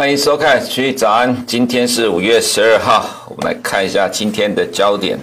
欢迎收看《徐豫早安》，今天是五月十二号，我们来看一下今天的焦点。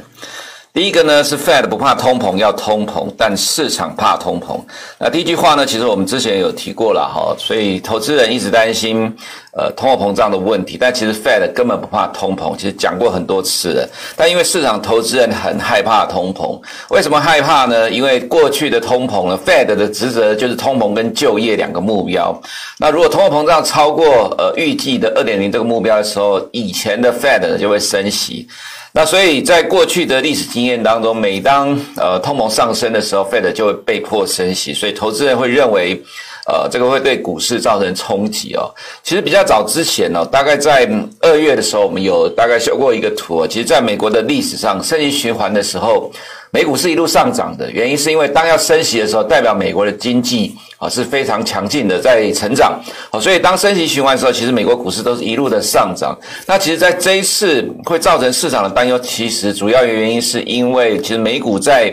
第一个呢是 Fed 不怕通膨，要通膨，但市场怕通膨。那第一句话呢，其实我们之前有提过了哈，所以投资人一直担心呃通货膨胀的问题，但其实 Fed 根本不怕通膨，其实讲过很多次了。但因为市场投资人很害怕通膨，为什么害怕呢？因为过去的通膨呢，Fed 的职责就是通膨跟就业两个目标。那如果通货膨胀超过呃预计的二点零这个目标的时候，以前的 Fed 就会升息。那所以在过去的历史经验当中，每当呃通膨上升的时候，Fed 就会被迫升息，所以投资人会认为，呃，这个会对股市造成冲击哦。其实比较早之前呢，大概在二月的时候，我们有大概修过一个图。其实，在美国的历史上，升息循环的时候，美股是一路上涨的，原因是因为当要升息的时候，代表美国的经济。啊，是非常强劲的，在成长。好，所以当升息循环的时候，其实美国股市都是一路的上涨。那其实，在这一次会造成市场的担忧，其实主要原因是因为，其实美股在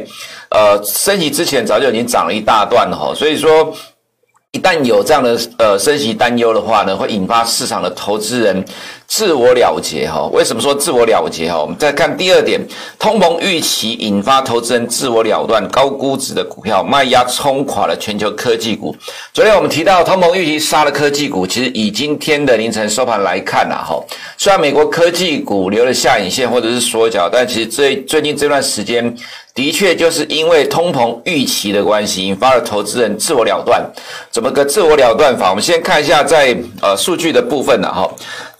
呃升息之前早就已经涨了一大段了哈。所以说，一旦有这样的呃升级担忧的话呢，会引发市场的投资人。自我了结哈，为什么说自我了结哈？我们再看第二点，通膨预期引发投资人自我了断，高估值的股票卖压冲垮了全球科技股。昨天我们提到通膨预期杀了科技股，其实以今天的凌晨收盘来看呐哈，虽然美国科技股留了下影线或者是缩脚，但其实最最近这段时间的确就是因为通膨预期的关系，引发了投资人自我了断。怎么个自我了断法？我们先看一下在呃数据的部分呐哈。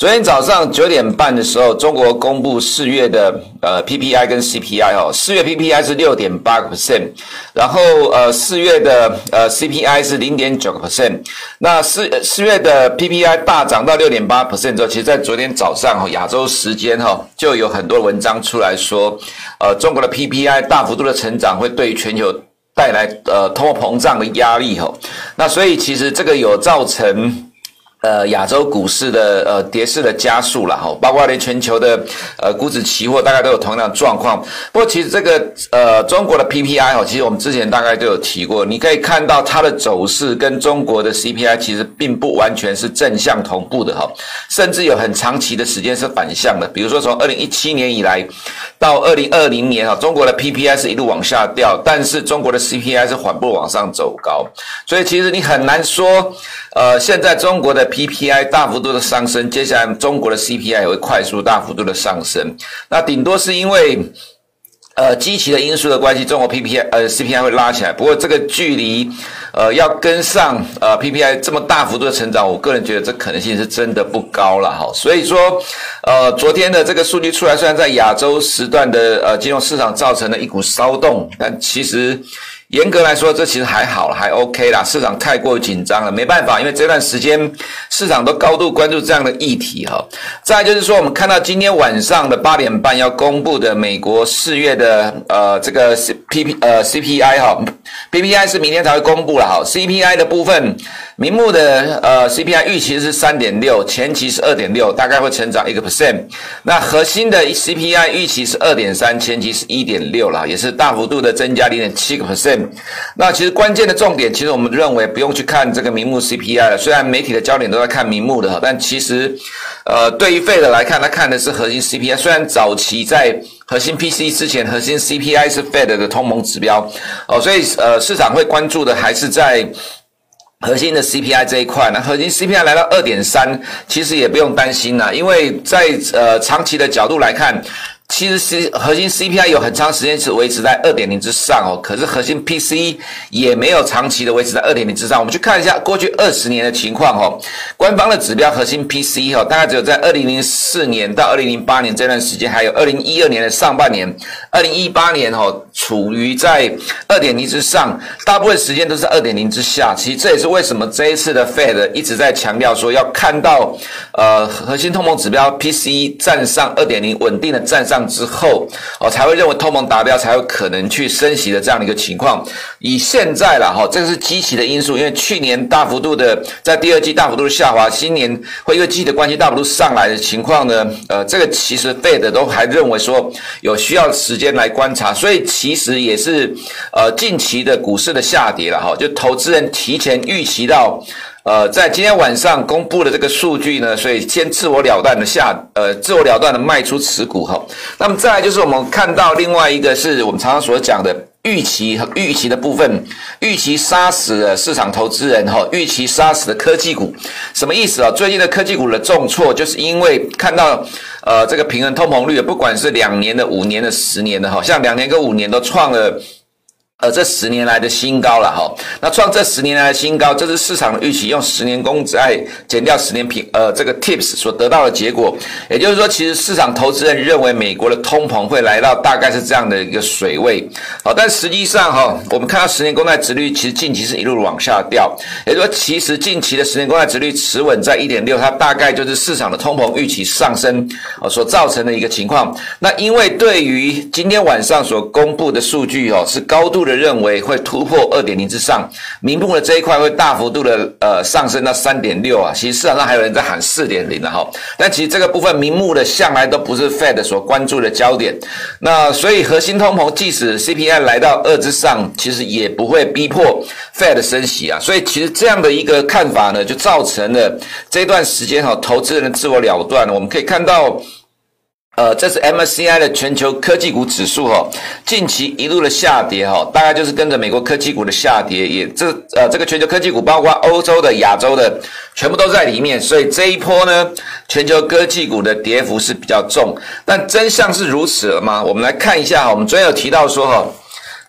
昨天早上九点半的时候，中国公布四月的呃 PPI 跟 CPI 哦，四月 PPI 是六点八个 percent，然后呃四月的呃 CPI 是零点九个 percent，那四四月的 PPI 大涨到六点八 percent 之后，其实在昨天早上哈亚洲时间哈就有很多文章出来说，呃中国的 PPI 大幅度的成长会对全球带来呃通货膨胀的压力哈，那所以其实这个有造成。呃，亚洲股市的呃跌势的加速了哈，包括连全球的呃股指期货大概都有同样的状况。不过其实这个呃中国的 PPI 哈，其实我们之前大概都有提过，你可以看到它的走势跟中国的 CPI 其实并不完全是正向同步的哈，甚至有很长期的时间是反向的。比如说从二零一七年以来到二零二零年哈，中国的 PPI 是一路往下掉，但是中国的 CPI 是缓步往上走高，所以其实你很难说。呃，现在中国的 PPI 大幅度的上升，接下来中国的 CPI 也会快速大幅度的上升。那顶多是因为呃积极的因素的关系，中国 PPI 呃 CPI 会拉起来。不过这个距离呃要跟上呃 PPI 这么大幅度的成长，我个人觉得这可能性是真的不高了哈。所以说呃昨天的这个数据出来，虽然在亚洲时段的呃金融市场造成了一股骚动，但其实。严格来说，这其实还好了，还 OK 啦。市场太过紧张了，没办法，因为这段时间市场都高度关注这样的议题哈。再就是说，我们看到今天晚上的八点半要公布的美国四月的呃这个 P P 呃 C P I 哈，P P I 是明天才会公布了哈，C P I 的部分。明目的呃 CPI 预期是三点六，前期是二点六，大概会成长一个 percent。那核心的 CPI 预期是二点三，前期是一点六了，也是大幅度的增加零点七个 percent。那其实关键的重点，其实我们认为不用去看这个明目 CPI 了。虽然媒体的焦点都在看明目的，但其实呃对于 Fed 来看，他看的是核心 CPI。虽然早期在核心 PC 之前，核心 CPI 是 Fed 的通膨指标哦，所以呃市场会关注的还是在。核心的 CPI 这一块，呢核心 CPI 来到二点三，其实也不用担心啦，因为在呃长期的角度来看。其实 C 核心 CPI 有很长时间是维持在二点零之上哦，可是核心 PCE 也没有长期的维持在二点零之上。我们去看一下过去二十年的情况哦，官方的指标核心 PCE 哦，大概只有在二零零四年到二零零八年这段时间，还有二零一二年的上半年，二零一八年哦，处于在二点零之上，大部分时间都是二点零之下。其实这也是为什么这一次的 Fed 一直在强调说要看到呃核心通膨指标 PCE 站上二点零，稳定的站上。之后哦，才会认为通膨达标，才有可能去升息的这样的一个情况。以现在了哈，这个是积极的因素，因为去年大幅度的在第二季大幅度的下滑，今年会因为基期的关系大幅度上来的情况呢，呃，这个其实 Fed 都还认为说有需要时间来观察，所以其实也是呃近期的股市的下跌了哈，就投资人提前预期到。呃，在今天晚上公布的这个数据呢，所以先自我了断的下，呃，自我了断的卖出持股哈。那么再来就是我们看到另外一个是我们常常所讲的预期和预期的部分，预期杀死了市场投资人哈，预期杀死了科技股，什么意思啊？最近的科技股的重挫，就是因为看到呃这个平衡通膨率，不管是两年的、五年的、十年的哈，像两年跟五年都创了。呃，这十年来的新高了哈，那创这十年来的新高，这是市场的预期，用十年公债减掉十年平呃这个 TIPS 所得到的结果，也就是说，其实市场投资人认为美国的通膨会来到大概是这样的一个水位，好，但实际上哈，我们看到十年公债殖率其实近期是一路往下掉，也就是说，其实近期的十年公债殖率持稳在一点六，它大概就是市场的通膨预期上升所造成的一个情况。那因为对于今天晚上所公布的数据哦，是高度的。认为会突破二点零之上，名目的这一块会大幅度的呃上升到三点六啊，其实市场上还有人在喊四点零的哈，但其实这个部分名目的向来都不是 Fed 所关注的焦点，那所以核心通膨即使 CPI 来到二之上，其实也不会逼迫 Fed 升息啊，所以其实这样的一个看法呢，就造成了这段时间哈投资人的自我了断，我们可以看到。呃，这是 MSCI 的全球科技股指数哈，近期一路的下跌哈，大概就是跟着美国科技股的下跌，也这呃这个全球科技股包括欧洲的、亚洲的，全部都在里面，所以这一波呢，全球科技股的跌幅是比较重。但真相是如此了吗？我们来看一下哈，我们昨天有提到说哈，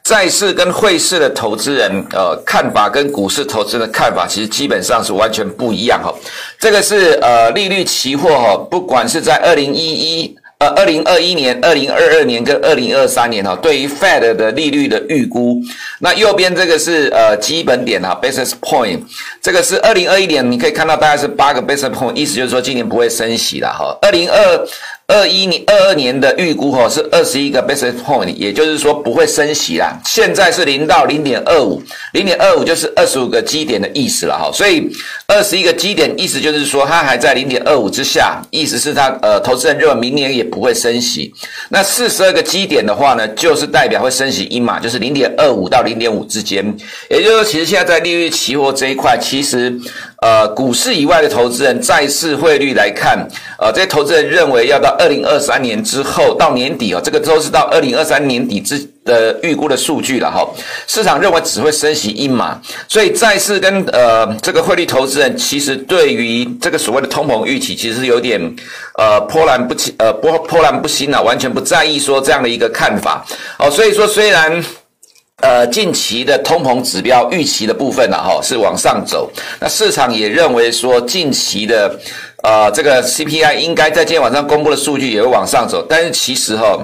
债市跟汇市的投资人呃看法跟股市投资人的看法其实基本上是完全不一样哈。这个是呃利率期货哈，不管是在二零一一。呃，二零二一年、二零二二年跟二零二三年哈，对于 Fed 的利率的预估，那右边这个是呃基本点哈，basis point，这个是二零二一年，你可以看到大概是八个 basis point，意思就是说今年不会升息了哈。二零二二一年、二二年的预估哈是二十一个 basis point，也就是说不会升息啦。现在是零到零点二五，零点二五就是二十五个基点的意思了哈。所以二十一个基点意思就是说它还在零点二五之下，意思是它呃投资人认为明年也不会升息。那四十二个基点的话呢，就是代表会升息一码，就是零点二五到零点五之间。也就是说，其实现在在利率期货这一块，其实。呃，股市以外的投资人，债市汇率来看，呃，这些投资人认为要到二零二三年之后，到年底哦，这个都是到二零二三年底之的预估的数据了哈。市场认为只会升息一码，所以债市跟呃这个汇率投资人，其实对于这个所谓的通膨预期，其实有点呃波澜不起，呃波波澜不兴啊，完全不在意说这样的一个看法哦。所以说虽然。呃，近期的通膨指标预期的部分呢，哈，是往上走。那市场也认为说，近期的呃这个 CPI 应该在今天晚上公布的数据也会往上走。但是其实哈，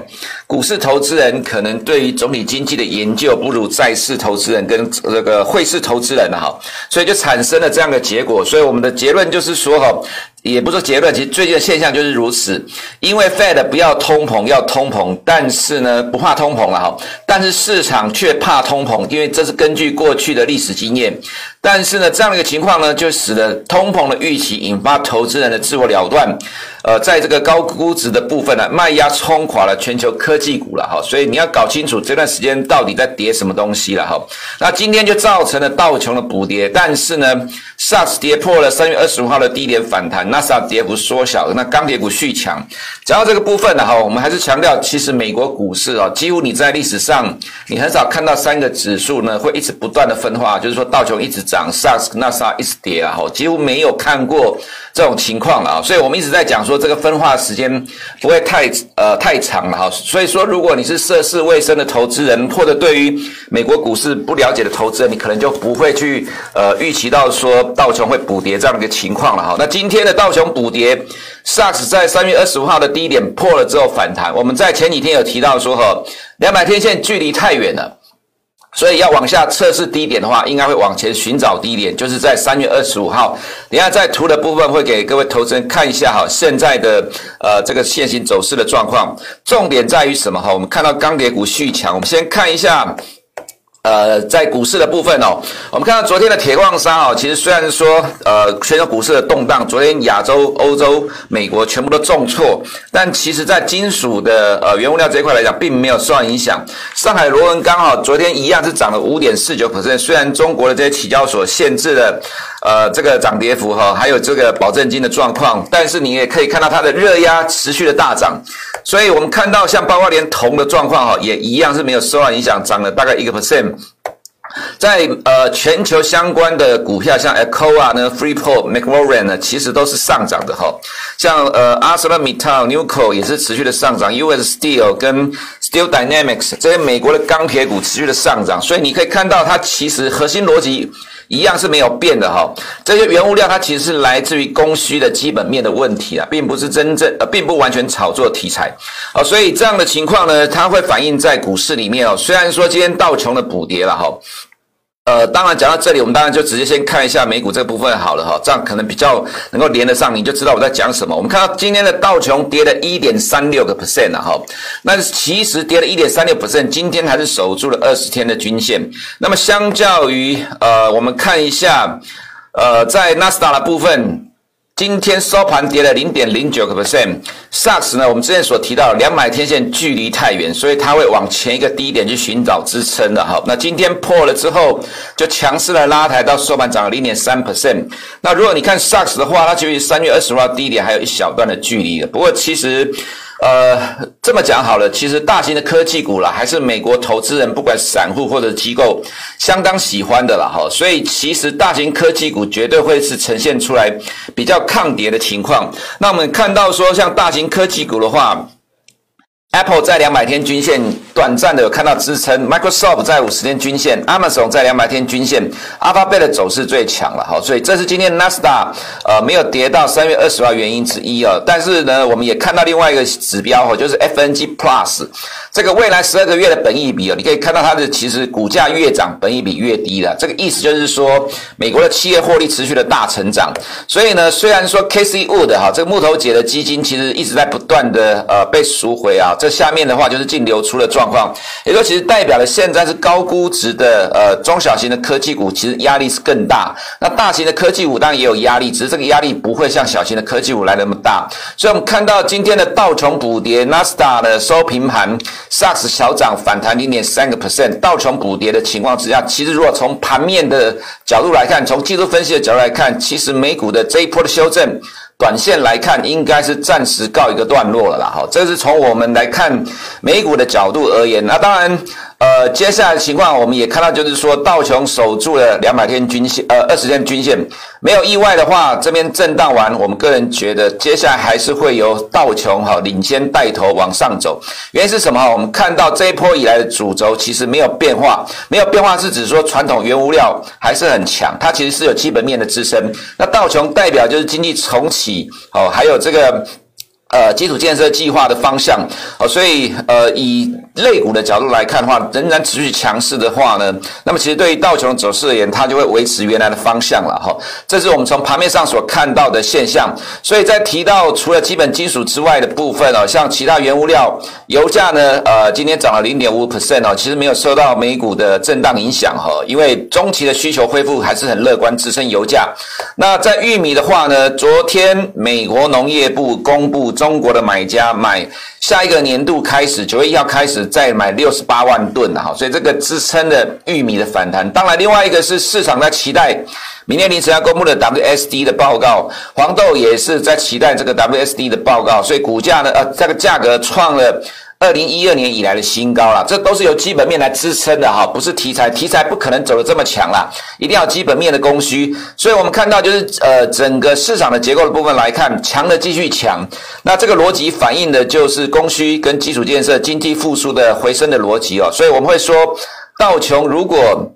股市投资人可能对于总体经济的研究不如债市投资人跟这个汇市投资人哈，所以就产生了这样的结果。所以我们的结论就是说哈。也不是结论，其实最近的现象就是如此。因为 Fed 不要通膨，要通膨，但是呢不怕通膨了哈，但是市场却怕通膨，因为这是根据过去的历史经验。但是呢，这样的一个情况呢，就使得通膨的预期引发投资人的自我了断。呃，在这个高估值的部分呢，卖压冲垮了全球科技股了哈。所以你要搞清楚这段时间到底在跌什么东西了哈。那今天就造成了道琼的补跌，但是呢，SARS 跌破了三月二十五号的低点反弹，纳斯达克跌幅缩小，那钢铁股续强。讲到这个部分呢哈，我们还是强调，其实美国股市啊，几乎你在历史上你很少看到三个指数呢会一直不断的分化，就是说道琼一直。涨，SARS、纳斯达克一直跌啊，哈，几乎没有看过这种情况了啊，所以我们一直在讲说这个分化时间不会太呃太长了哈，所以说如果你是涉世未深的投资人，或者对于美国股市不了解的投资人，你可能就不会去呃预期到说道琼会补跌这样的一个情况了哈。那今天的道琼补跌，SARS 在三月二十五号的低点破了之后反弹，我们在前几天有提到说哈，两百天线距离太远了。所以要往下测试低点的话，应该会往前寻找低点，就是在三月二十五号。等下在图的部分会给各位投资人看一下哈，现在的呃这个线型走势的状况。重点在于什么哈？我们看到钢铁股续强，我们先看一下呃，在股市的部分哦，我们看到昨天的铁矿砂哦，其实虽然说呃，全球股市的动荡，昨天亚洲、欧洲、美国全部都重挫，但其实在金属的呃原物料这一块来讲，并没有受到影响。上海螺纹钢哈，昨天一样是涨了五点四九虽然中国的这些期交所限制了呃这个涨跌幅哈，还有这个保证金的状况，但是你也可以看到它的热压持续的大涨，所以我们看到像包括连铜的状况哈，也一样是没有受到影响，涨了大概一个 percent。在呃全球相关的股票，像 Alcoa 呢、Freeport、McMoran 呢，其实都是上涨的哈。像呃 a r s e l o r m i t t a l、Nucor 也是持续的上涨，US Steel 跟 Steel Dynamics 这些美国的钢铁股持续的上涨，所以你可以看到它其实核心逻辑一样是没有变的哈。这些原物料它其实是来自于供需的基本面的问题啊，并不是真正呃，并不完全炒作题材啊。所以这样的情况呢，它会反映在股市里面哦。虽然说今天道琼的补跌了哈。呃，当然讲到这里，我们当然就直接先看一下美股这部分好了哈，这样可能比较能够连得上，你就知道我在讲什么。我们看到今天的道琼跌了一点三六个 percent 了哈，那其实跌了一点三六 percent，今天还是守住了二十天的均线。那么相较于呃，我们看一下呃，在纳斯达的部分。今天收盘跌了零点零九个 SARS 呢，我们之前所提到两百天线距离太远，所以它会往前一个低点去寻找支撑的哈。那今天破了之后，就强势的拉抬到收盘涨了零点三 percent。那如果你看 SAX 的话，它距离三月二十号低点还有一小段的距离的。不过其实。呃，这么讲好了，其实大型的科技股啦，还是美国投资人不管散户或者机构相当喜欢的啦哈，所以其实大型科技股绝对会是呈现出来比较抗跌的情况。那我们看到说，像大型科技股的话。Apple 在两百天均线短暂的有看到支撑，Microsoft 在五十天均线，Amazon 在两百天均线，Alphabet 的走势最强了哈，所以这是今天 Nasdaq 呃没有跌到三月二十号原因之一啊。但是呢，我们也看到另外一个指标哈，就是 FNG Plus 这个未来十二个月的本益比啊，你可以看到它的其实股价越涨，本益比越低了。这个意思就是说，美国的企业获利持续的大成长。所以呢，虽然说 Casey Wood 哈这个木头姐的基金其实一直在不断的呃被赎回啊。这下面的话就是净流出的状况，也就其实代表了现在是高估值的呃中小型的科技股，其实压力是更大。那大型的科技股当然也有压力，只是这个压力不会像小型的科技股来那么大。所以我们看到今天的道琼补跌，纳斯达的收平盘，SAX 小涨反弹零点三个 percent。道琼补跌的情况之下，其实如果从盘面的角度来看，从技术分析的角度来看，其实美股的这一波的修正。短线来看，应该是暂时告一个段落了啦。哈，这是从我们来看美股的角度而言。那当然。呃，接下来的情况我们也看到，就是说道琼守住了两百天均线，呃，二十天均线，没有意外的话，这边震荡完，我们个人觉得接下来还是会由道琼哈领先带头往上走。原因是什么？我们看到这一波以来的主轴其实没有变化，没有变化是指说传统原物料还是很强，它其实是有基本面的支撑。那道琼代表就是经济重启，哦，还有这个。呃，基础建设计划的方向，哦，所以呃，以类股的角度来看的话，仍然持续强势的话呢，那么其实对于道琼走势而言，它就会维持原来的方向了哈。这是我们从盘面上所看到的现象。所以在提到除了基本金属之外的部分哦，像其他原物料，油价呢，呃，今天涨了零点五 percent 哦，其实没有受到美股的震荡影响哈，因为中期的需求恢复还是很乐观，支撑油价。那在玉米的话呢，昨天美国农业部公布。中国的买家买下一个年度开始，九月一号开始再买六十八万吨的哈，所以这个支撑的玉米的反弹。当然，另外一个是市场在期待明天凌晨要公布的 WSD 的报告，黄豆也是在期待这个 WSD 的报告，所以股价呢，呃，这个价格创了。二零一二年以来的新高了，这都是由基本面来支撑的哈，不是题材，题材不可能走得这么强啦，一定要基本面的供需。所以我们看到就是呃整个市场的结构的部分来看，强的继续强，那这个逻辑反映的就是供需跟基础建设、经济复苏的回升的逻辑哦。所以我们会说，道琼如果。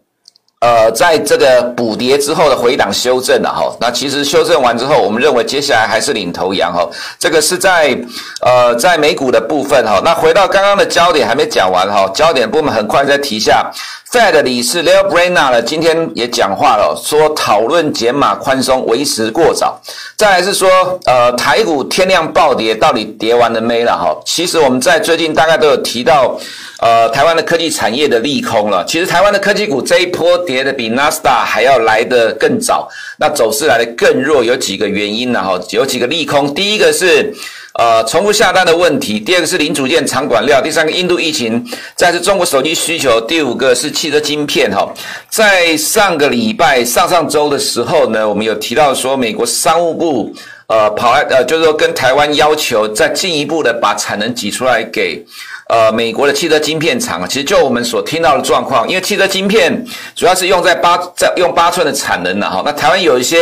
呃，在这个补跌之后的回档修正了哈，那其实修正完之后，我们认为接下来还是领头羊哈。这个是在呃在美股的部分哈。那回到刚刚的焦点还没讲完哈，焦点部分很快再提一下 Fed 理事 Lel Brainard 呢，今天也讲话了，说讨论减码宽松为时过早。再来是说，呃，台股天量暴跌，到底跌完了没了？哈，其实我们在最近大概都有提到，呃，台湾的科技产业的利空了。其实台湾的科技股这一波跌的比纳斯达还要来得更早，那走势来得更弱，有几个原因呢？哈，有几个利空，第一个是。呃，重复下单的问题。第二个是零组件、长管料。第三个，印度疫情。再是中国手机需求。第五个是汽车晶片。哈，在上个礼拜、上上周的时候呢，我们有提到说，美国商务部呃跑来呃，就是说跟台湾要求再进一步的把产能挤出来给。呃，美国的汽车晶片厂啊，其实就我们所听到的状况，因为汽车晶片主要是用在八在用八寸的产能的哈。那台湾有一些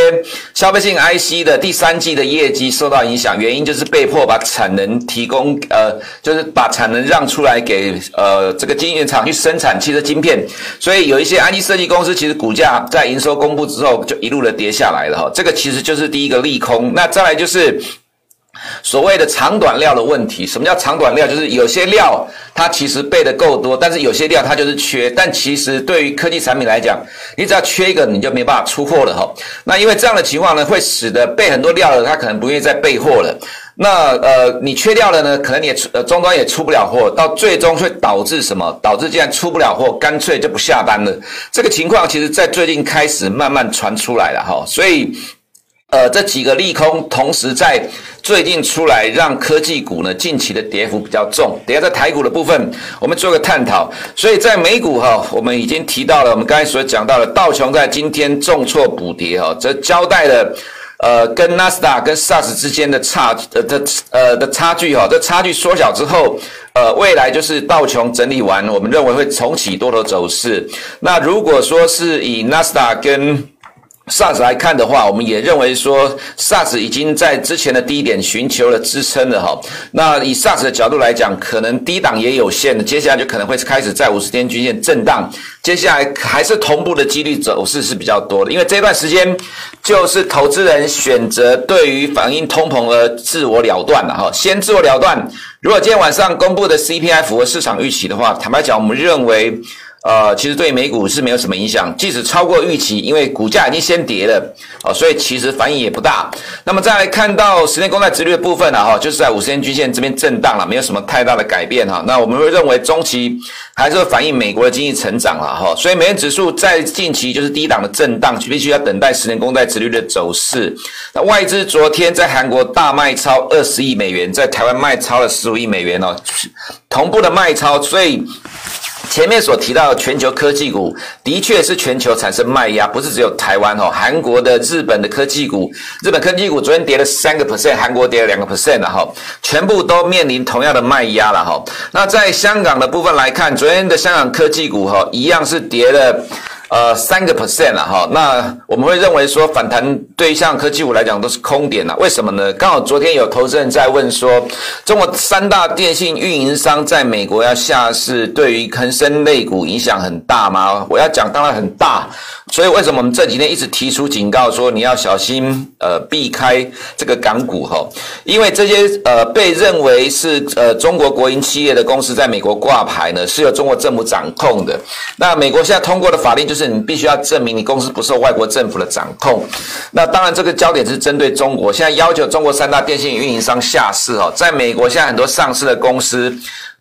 消费性 IC 的第三季的业绩受到影响，原因就是被迫把产能提供呃，就是把产能让出来给呃这个晶圆厂去生产汽车晶片，所以有一些 IC 设计公司其实股价在营收公布之后就一路的跌下来了哈。这个其实就是第一个利空。那再来就是。所谓的长短料的问题，什么叫长短料？就是有些料它其实备的够多，但是有些料它就是缺。但其实对于科技产品来讲，你只要缺一个，你就没办法出货了哈。那因为这样的情况呢，会使得备很多料的，它可能不愿意再备货了。那呃，你缺掉了呢，可能你也呃终端也出不了货，到最终会导致什么？导致既然出不了货，干脆就不下单了。这个情况其实在最近开始慢慢传出来了哈，所以。呃，这几个利空同时在最近出来，让科技股呢近期的跌幅比较重。等下在台股的部分，我们做个探讨。所以在美股哈，我们已经提到了，我们刚才所讲到的道琼在今天重挫补跌哈，这交代了呃跟纳斯达跟 SARS 之间的差呃的呃的差距哈，这差距缩小之后，呃未来就是道琼整理完，我们认为会重启多头走势。那如果说是以纳斯达跟 SARS 来看的话，我们也认为说 SARS 已经在之前的低点寻求了支撑了哈。那以 SARS 的角度来讲，可能低档也有限的，接下来就可能会开始在五十天均线震荡。接下来还是同步的几率走势是比较多的，因为这段时间就是投资人选择对于反映通膨而自我了断了哈。先自我了断，如果今天晚上公布的 CPI 符合市场预期的话，坦白讲，我们认为。呃，其实对美股是没有什么影响，即使超过预期，因为股价已经先跌了，哦，所以其实反应也不大。那么再来看到十年公债殖率的部分呢，哈，就是在五十天均线这边震荡了，没有什么太大的改变哈。那我们会认为中期还是会反映美国的经济成长了哈，所以美元指数在近期就是低档的震荡，必须要等待十年公债殖率的走势。那外资昨天在韩国大卖超二十亿美元，在台湾卖超了十五亿美元哦，同步的卖超，所以。前面所提到的全球科技股，的确是全球产生卖压，不是只有台湾哦，韩国的、日本的科技股，日本科技股昨天跌了三个 percent，韩国跌了两个 percent 了哈，全部都面临同样的卖压了哈。那在香港的部分来看，昨天的香港科技股哈，一样是跌了。呃，三个 percent 了哈，那我们会认为说反弹对象科技股来讲都是空点了，为什么呢？刚好昨天有投资人在问说，中国三大电信运营商在美国要下市，对于恒生类股影响很大吗？我要讲，当然很大。所以为什么我们这几天一直提出警告说你要小心，呃，避开这个港股哈？因为这些呃被认为是呃中国国营企业的公司在美国挂牌呢，是由中国政府掌控的。那美国现在通过的法令就就是。你必须要证明你公司不受外国政府的掌控。那当然，这个焦点是针对中国。现在要求中国三大电信运营商下市哦，在美国现在很多上市的公司。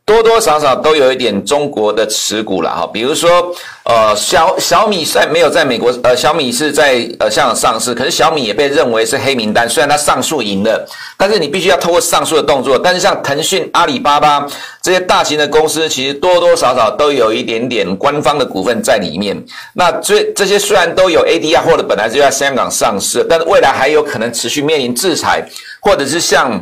多多少少都有一点中国的持股了哈，比如说，呃，小小米虽然没有在美国，呃，小米是在呃香港上市，可是小米也被认为是黑名单。虽然它上诉赢了，但是你必须要透过上诉的动作。但是像腾讯、阿里巴巴这些大型的公司，其实多多少少都有一点点官方的股份在里面。那这这些虽然都有 ADR 或者本来就在香港上市，但是未来还有可能持续面临制裁，或者是像。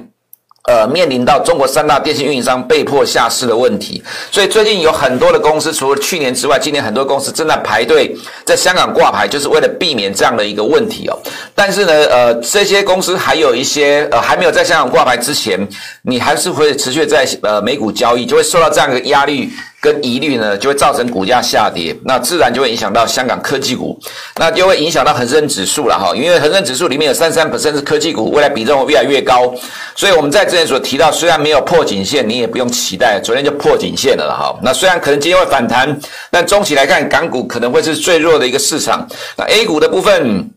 呃，面临到中国三大电信运营商被迫下市的问题，所以最近有很多的公司，除了去年之外，今年很多公司正在排队在香港挂牌，就是为了避免这样的一个问题哦。但是呢，呃，这些公司还有一些呃还没有在香港挂牌之前，你还是会持续在呃美股交易，就会受到这样的压力。跟疑虑呢，就会造成股价下跌，那自然就会影响到香港科技股，那就会影响到恒生指数了哈。因为恒生指数里面有三三%是科技股，未来比重会越来越高，所以我们在之前所提到，虽然没有破颈线，你也不用期待，昨天就破颈线了哈。那虽然可能今天会反弹，但中期来看，港股可能会是最弱的一个市场。那 A 股的部分。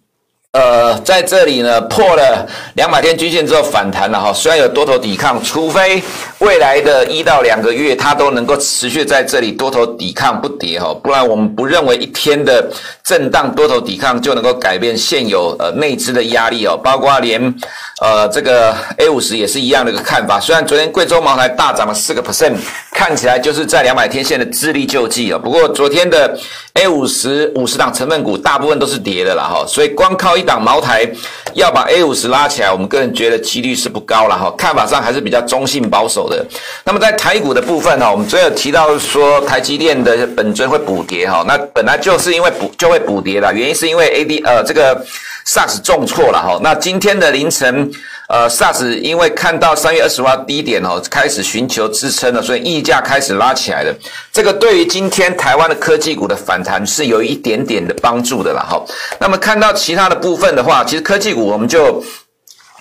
呃，在这里呢，破了两百天均线之后反弹了哈，虽然有多头抵抗，除非未来的一到两个月它都能够持续在这里多头抵抗不跌哈，不然我们不认为一天的震荡多头抵抗就能够改变现有呃内资的压力哦，包括连呃这个 A 五十也是一样的一个看法，虽然昨天贵州茅台大涨了四个 percent，看起来就是在两百天线的资力救济啊，不过昨天的 A 五十五十档成分股大部分都是跌的了哈，所以光靠一档茅台要把 A 五十拉起来，我们个人觉得几率是不高了哈。看法上还是比较中性保守的。那么在台股的部分呢，我们昨天有提到说台积电的本尊会补跌哈，那本来就是因为补就会补跌了，原因是因为 A D 呃这个 SARS 重挫了哈。那今天的凌晨。呃，SARS 因为看到三月二十号低点哦，开始寻求支撑了，所以溢价开始拉起来了。这个对于今天台湾的科技股的反弹是有一点点的帮助的了。哈。那么看到其他的部分的话，其实科技股我们就。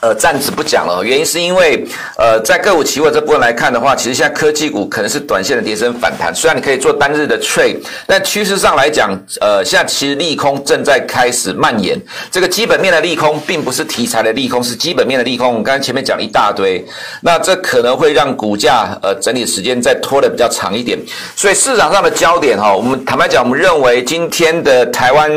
呃，暂时不讲了，原因是因为，呃，在个股期货这部分来看的话，其实现在科技股可能是短线的跌升反弹。虽然你可以做单日的 trade，但趋势上来讲，呃，现在其实利空正在开始蔓延。这个基本面的利空，并不是题材的利空，是基本面的利空。我们刚才前面讲了一大堆，那这可能会让股价呃整理时间再拖得比较长一点。所以市场上的焦点哈，我们坦白讲，我们认为今天的台湾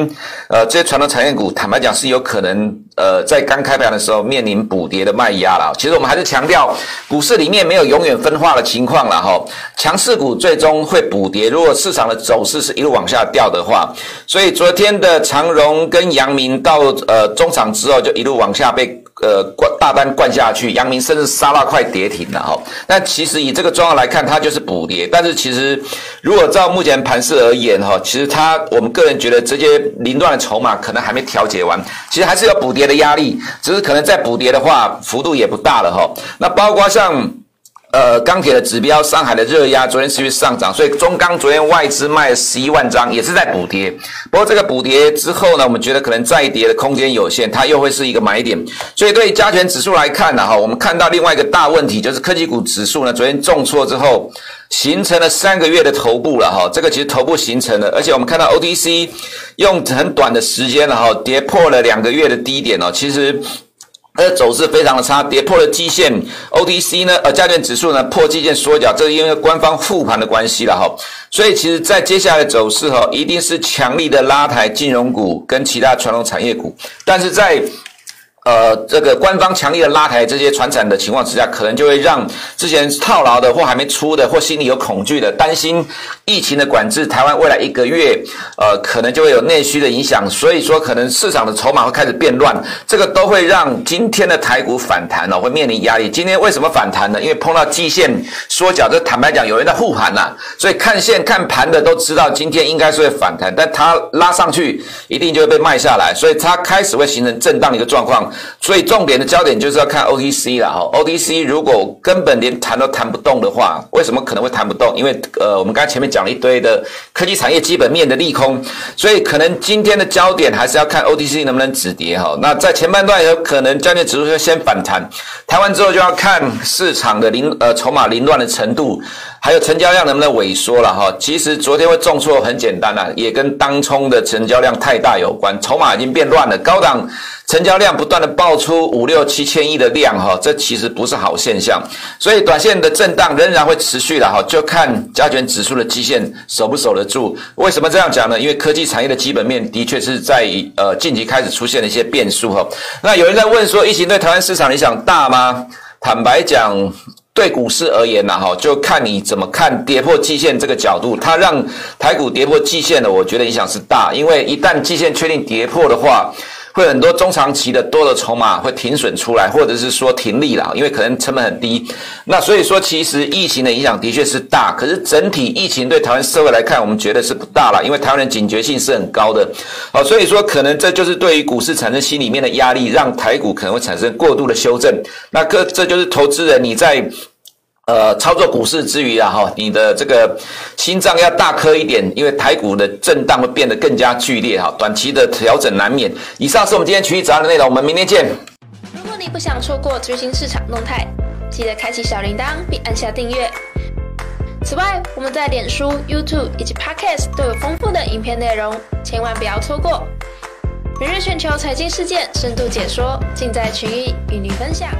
呃这些传统产业股，坦白讲是有可能。呃，在刚开盘的时候面临补跌的卖压了。其实我们还是强调，股市里面没有永远分化的情况了哈。强势股最终会补跌，如果市场的走势是一路往下掉的话，所以昨天的长荣跟阳明到呃中场之后就一路往下被。呃，灌大单灌下去，阳明甚至杀到快跌停了哈。那其实以这个状况来看，它就是补跌。但是其实如果照目前盘势而言哈，其实它我们个人觉得这些凌乱筹码可能还没调节完，其实还是有补跌的压力，只是可能再补跌的话幅度也不大了哈。那包括像。呃，钢铁的指标，上海的热压昨天持续上涨，所以中钢昨天外资卖了十一万张，也是在补跌。不过这个补跌之后呢，我们觉得可能再跌的空间有限，它又会是一个买点。所以对于加权指数来看呢，哈，我们看到另外一个大问题就是科技股指数呢，昨天重挫之后，形成了三个月的头部了哈。这个其实头部形成了，而且我们看到 OTC 用很短的时间了哈，跌破了两个月的低点哦，其实。它的走势非常的差，跌破了基线，OTC 呢，呃，加权指数呢破基线缩脚，这是因为官方复盘的关系了哈，所以其实在接下来的走势哈，一定是强力的拉抬金融股跟其他传统产业股，但是在。呃，这个官方强力的拉抬这些传产的情况之下，可能就会让之前套牢的或还没出的或心里有恐惧的，担心疫情的管制，台湾未来一个月，呃，可能就会有内需的影响，所以说可能市场的筹码会开始变乱，这个都会让今天的台股反弹哦，会面临压力。今天为什么反弹呢？因为碰到季线缩脚，这坦白讲有人在护盘呐，所以看线看盘的都知道今天应该是会反弹，但它拉上去一定就会被卖下来，所以它开始会形成震荡的一个状况。所以重点的焦点就是要看 OTC 了哈，OTC 如果根本连谈都谈不动的话，为什么可能会谈不动？因为呃，我们刚才前面讲了一堆的科技产业基本面的利空，所以可能今天的焦点还是要看 OTC 能不能止跌哈。那在前半段有可能加权指数先反弹，弹完之后就要看市场的凌呃筹码凌乱的程度。还有成交量能不能萎缩了哈？其实昨天会重挫很简单啦，也跟当冲的成交量太大有关，筹码已经变乱了，高档成交量不断的爆出五六七千亿的量哈，这其实不是好现象，所以短线的震荡仍然会持续的哈，就看加权指数的基线守不守得住。为什么这样讲呢？因为科技产业的基本面的确是在呃近期开始出现了一些变数哈。那有人在问说，疫情对台湾市场影响大吗？坦白讲。对股市而言呢，哈，就看你怎么看跌破季线这个角度，它让台股跌破季线的，我觉得影响是大，因为一旦季线确定跌破的话。会很多中长期的多的筹码会停损出来，或者是说停利了，因为可能成本很低。那所以说，其实疫情的影响的确是大，可是整体疫情对台湾社会来看，我们觉得是不大了，因为台湾人警觉性是很高的。好，所以说可能这就是对于股市产生心里面的压力，让台股可能会产生过度的修正。那个这就是投资人你在。呃，操作股市之余啊，哈，你的这个心脏要大颗一点，因为台股的震荡会变得更加剧烈哈，短期的调整难免。以上是我们今天群益早安的内容，我们明天见。如果你不想错过最新市场动态，记得开启小铃铛并按下订阅。此外，我们在脸书、YouTube 以及 Podcast 都有丰富的影片内容，千万不要错过。每日全球财经事件深度解说，尽在群益与你分享。